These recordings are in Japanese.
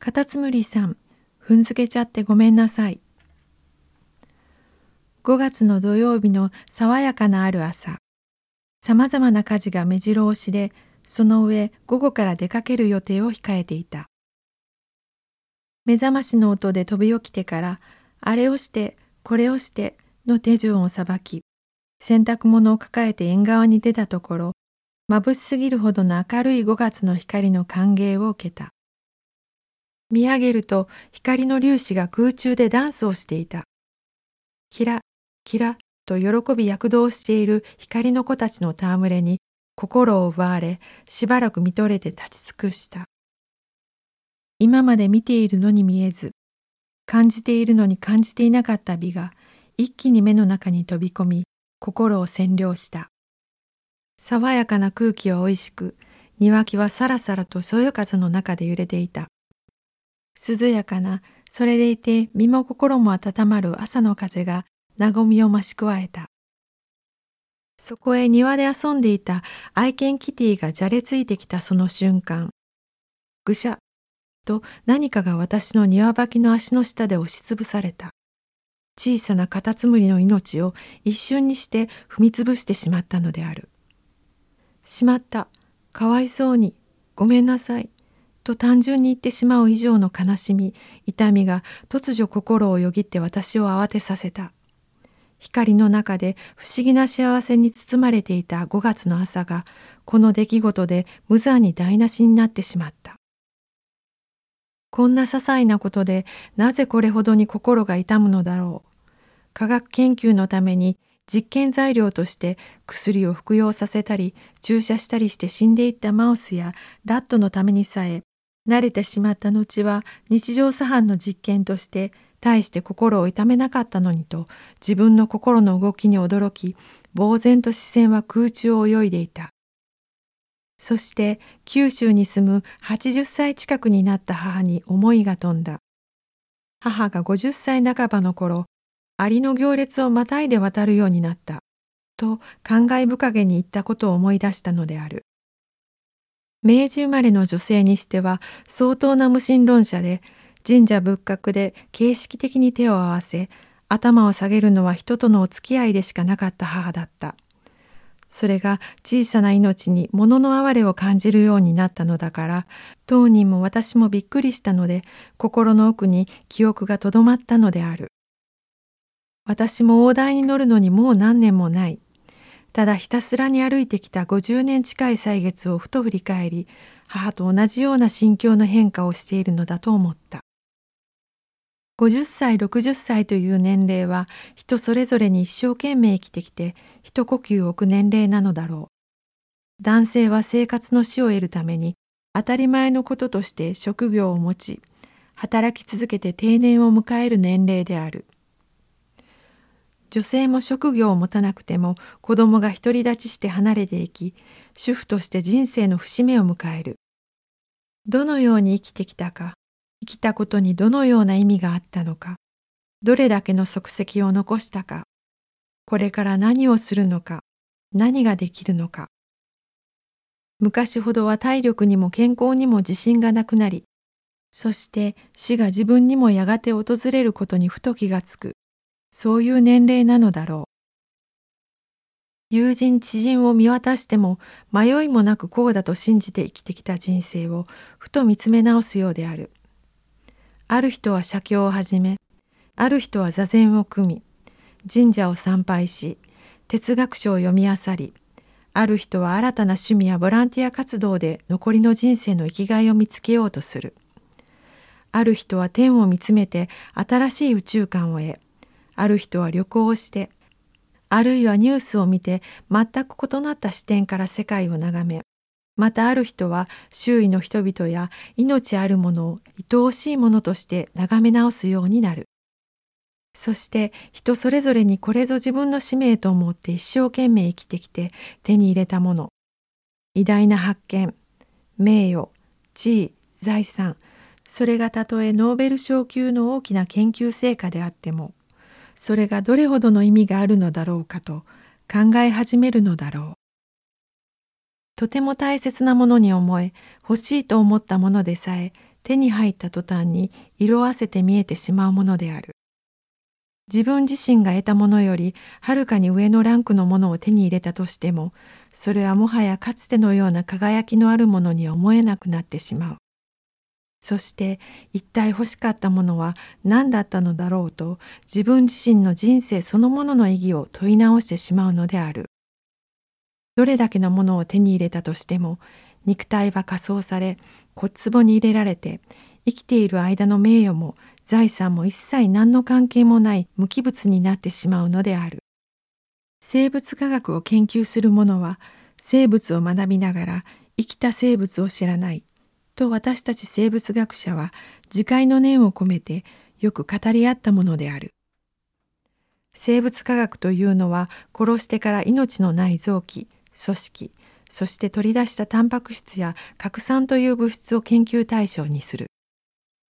カタツムリさん、踏んづけちゃってごめんなさい。5月の土曜日の爽やかなある朝、さまざまな家事が目白押しで、その上午後から出かける予定を控えていた。目覚ましの音で飛び起きてから、あれをして、これをしての手順をさばき、洗濯物を抱えて縁側に出たところ、眩しすぎるほどの明るい5月の光の歓迎を受けた。見上げると光の粒子が空中でダンスをしていた。キラ、キラと喜び躍動している光の子たちの戯れに心を奪われ、しばらく見とれて立ち尽くした。今まで見ているのに見えず、感じているのに感じていなかった美が一気に目の中に飛び込み、心を占領した。爽やかな空気は美味しく、庭木はさらさらとそよ風の中で揺れていた。涼やかな、それでいて身も心も温まる朝の風が和みを増し加えた。そこへ庭で遊んでいた愛犬キティがじゃれついてきたその瞬間、ぐしゃっと何かが私の庭履きの足の下で押しつぶされた。小さなカタツムリの命を一瞬にして踏みつぶしてしまったのである。しまった。かわいそうに。ごめんなさい。と単純に言ってしまう以上の悲しみ痛みが突如心をよぎって私を慌てさせた。光の中で不思議な幸せに包まれていた5月の朝がこの出来事で無残に台無しになってしまった。こんな些細なことでなぜこれほどに心が痛むのだろう。科学研究のために実験材料として薬を服用させたり注射したりして死んでいったマウスやラットのためにさえ慣れてしまった後は日常茶飯の実験として大して心を痛めなかったのにと自分の心の動きに驚き呆然と視線は空中を泳いでいた。そして九州に住む80歳近くになった母に思いが飛んだ。母が50歳半ばの頃アリの行列をまたいで渡るようになったと感慨深げに言ったことを思い出したのである。明治生まれの女性にしては相当な無神論者で神社仏閣で形式的に手を合わせ頭を下げるのは人とのお付き合いでしかなかった母だった。それが小さな命に物の哀れを感じるようになったのだから当人も私もびっくりしたので心の奥に記憶がとどまったのである。私も大台に乗るのにもう何年もない。ただひたすらに歩いてきた50年近い歳月をふと振り返り母と同じような心境の変化をしているのだと思った。50歳60歳という年齢は人それぞれに一生懸命生きてきて一呼吸置く年齢なのだろう。男性は生活の死を得るために当たり前のこととして職業を持ち働き続けて定年を迎える年齢である。女性も職業を持たなくても子供が独り立ちして離れていき主婦として人生の節目を迎える。どのように生きてきたか生きたことにどのような意味があったのかどれだけの足跡を残したかこれから何をするのか何ができるのか。昔ほどは体力にも健康にも自信がなくなりそして死が自分にもやがて訪れることにふと気がつく。そういう年齢なのだろう。友人知人を見渡しても迷いもなくこうだと信じて生きてきた人生をふと見つめ直すようである。ある人は写経を始め、ある人は座禅を組み、神社を参拝し、哲学書を読み漁り、ある人は新たな趣味やボランティア活動で残りの人生の生きがいを見つけようとする。ある人は天を見つめて新しい宇宙観を得、ある人は旅行をして、あるいはニュースを見て全く異なった視点から世界を眺め、またある人は周囲の人々や命あるものを愛おしいものとして眺め直すようになる。そして人それぞれにこれぞ自分の使命と思って一生懸命生きてきて手に入れたもの。偉大な発見、名誉、地位、財産、それがたとえノーベル賞級の大きな研究成果であっても、それがどれほどの意味があるのだろうかと考え始めるのだろう。とても大切なものに思え欲しいと思ったものでさえ手に入った途端に色あせて見えてしまうものである。自分自身が得たものよりはるかに上のランクのものを手に入れたとしてもそれはもはやかつてのような輝きのあるものに思えなくなってしまう。そして一体欲しかったものは何だったのだろうと自分自身の人生そのものの意義を問い直してしまうのである。どれだけのものを手に入れたとしても肉体は仮装され骨壺に入れられて生きている間の名誉も財産も一切何の関係もない無機物になってしまうのである。生物科学を研究する者は生物を学びながら生きた生物を知らないと私たち生物学者は自戒の念を込めてよく語り合ったものである。生物科学というのは殺してから命のない臓器、組織、そして取り出したタンパク質や核酸という物質を研究対象にする。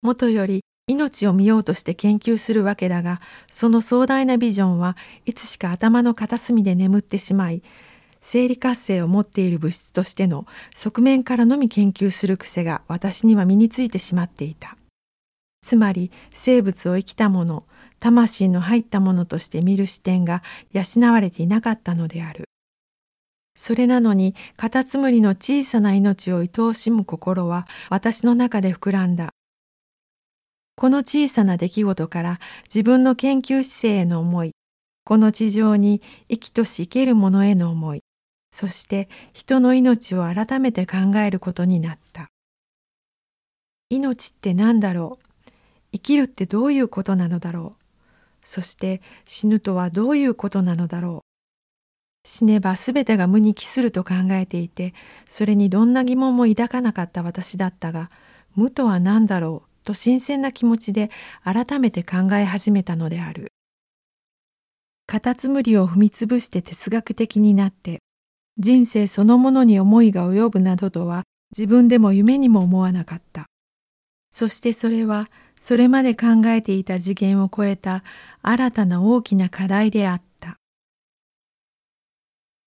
もとより命を見ようとして研究するわけだが、その壮大なビジョンはいつしか頭の片隅で眠ってしまい、生理活性を持っている物質としての側面からのみ研究する癖が私には身についてしまっていた。つまり生物を生きたもの、魂の入ったものとして見る視点が養われていなかったのである。それなのにカタツムリの小さな命を愛おしむ心は私の中で膨らんだ。この小さな出来事から自分の研究姿勢への思い、この地上に生きとし生けるものへの思い、そして人の命を改めて考えることになった。命って何だろう？生きるってどういうことなのだろう？そして死ぬとはどういうことなのだろう？死ねばすべてが無に帰すると考えていて、それにどんな疑問も抱かなかった私だったが、無とは何だろう？と新鮮な気持ちで改めて考え始めたのである。カタツムリを踏みつぶして哲学的になって人生そのものに思いが及ぶなどとは自分でも夢にも思わなかった。そしてそれはそれまで考えていた次元を超えた新たな大きな課題であった。